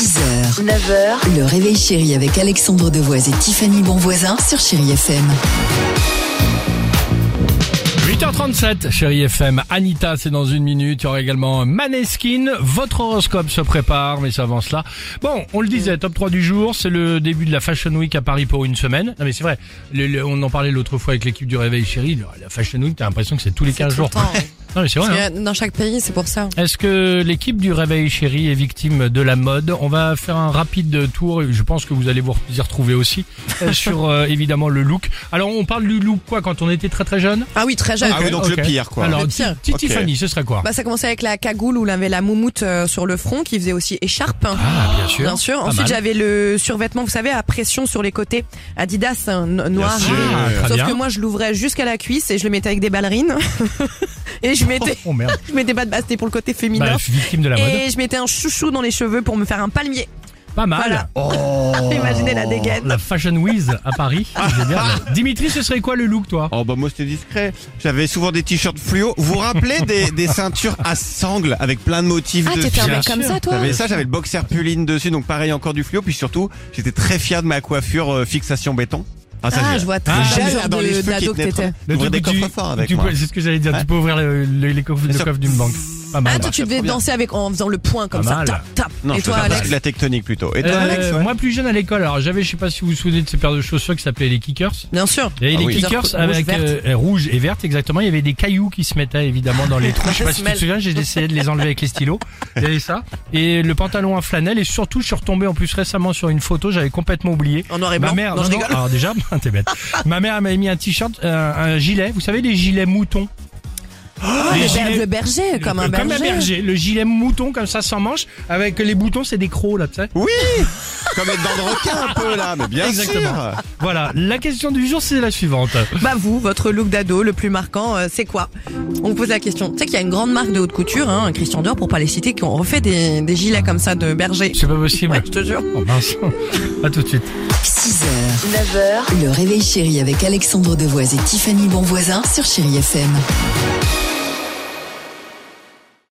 6h, 9h, le réveil chéri avec Alexandre Devoise et Tiffany Bonvoisin sur Chéri FM. 8h37, chérie FM. Anita, c'est dans une minute. Il y aura également Maneskin. Votre horoscope se prépare, mais ça avance là. Bon, on le disait, top 3 du jour. C'est le début de la Fashion Week à Paris pour une semaine. Non, mais c'est vrai. Le- le- on en parlait l'autre fois avec l'équipe du Réveil Chéri. La Fashion Week, t'as l'impression que c'est tous les 15 jours. Non, mais c'est vrai. Parce hein. que Dans chaque pays, c'est pour ça. Est-ce que l'équipe du Réveil Chéri est victime de la mode? On va faire un rapide tour, et je pense que vous allez vous y retrouver aussi, euh, sur euh, évidemment le look. Alors on parle du look quoi quand on était très très jeune? Ah oui, très jeune. Ah oui, donc le pire, quoi. Alors Le pire. Ti- Ok. Tiffany, ce serait quoi? Bah, ça commençait avec la cagoule où il avait la moumoute euh, sur le front qui faisait aussi écharpe. Ah, bien sûr. Bien sûr. Pas Ensuite, mal. j'avais le survêtement, vous savez, à pression sur les côtés. Adidas, no- noir. sûr. Ah, très Sauf bien. que moi, je l'ouvrais jusqu'à la cuisse et je le mettais avec des ballerines. et je mettais, Oh merde. je mettais pas de bas, c'était pour le côté féminin. Bah, victime de la mode. et je mettais un chouchou dans les cheveux pour me faire un palmier. Pas mal. Voilà. Oh, Imaginez la dégaine. La Fashion Week à Paris. C'est bien. Dimitri, ce serait quoi le look toi? Oh bah moi c'était discret. J'avais souvent des t-shirts fluo. Vous vous rappelez des, des ceintures à sangles avec plein de motifs Ah, dessus? t'étais un bien mec comme ça, toi J'avais ça, j'avais le boxer puline dessus, donc pareil encore du fluo. Puis surtout, j'étais très fier de ma coiffure euh, fixation béton. Ça, Ah, je vois très Ah, bien Gel le genre dans les de- d'ado que t'étais. des truc où tu- coffres forts avec tu moi. peux- C'est ce que j'allais dire. Tu peux ouvrir le, le- les coffres, le sûr. coffre d'une banque. Pas mal. Ah, toi, tu devais danser avec, en faisant le point comme Pas ça. mal. Tap, tap. Non, et je toi, faisais Alex presque la tectonique plutôt. Et toi, Euh, Alex ouais Moi plus jeune à l'école, alors j'avais, je sais pas si vous vous souvenez de ces paires de chaussures qui s'appelaient les kickers. Bien sûr. Et Ah les oui. kickers Rouge, avec euh, euh, rouge et verte exactement, il y avait des cailloux qui se mettaient évidemment dans les trous. Je sais pas si tu te Semelle. souviens, j'ai essayé de les enlever avec les stylos. Il y avait ça et le pantalon à flanelle et surtout je suis retombé en plus récemment sur une photo, j'avais complètement oublié. En noir et Ma blanc. mère, Non, non, je non, rigole. alors déjà, t'es bête. Ma mère elle m'avait mis un t-shirt, euh, un gilet. Vous savez les gilets moutons. Ah, le, gilets- ber- le berger, comme un berger. Comme un berger, le gilet mouton comme ça sans manche, avec les boutons c'est des crocs là, tu sais. Oui Comme être dans le requin un peu là, mais bien Exactement. sûr Voilà, la question du jour c'est la suivante. Bah vous, votre look d'ado le plus marquant, euh, c'est quoi? On vous pose la question. Tu sais qu'il y a une grande marque de haute couture, hein, Christian Dior pour pas les citer, qui ont refait des, des gilets comme ça de berger. C'est pas possible. Ouais, je te jure. Oh mince. À tout de suite. 6h, 9h, le réveil chéri avec Alexandre Devoise et Tiffany Bonvoisin sur Chéri FM.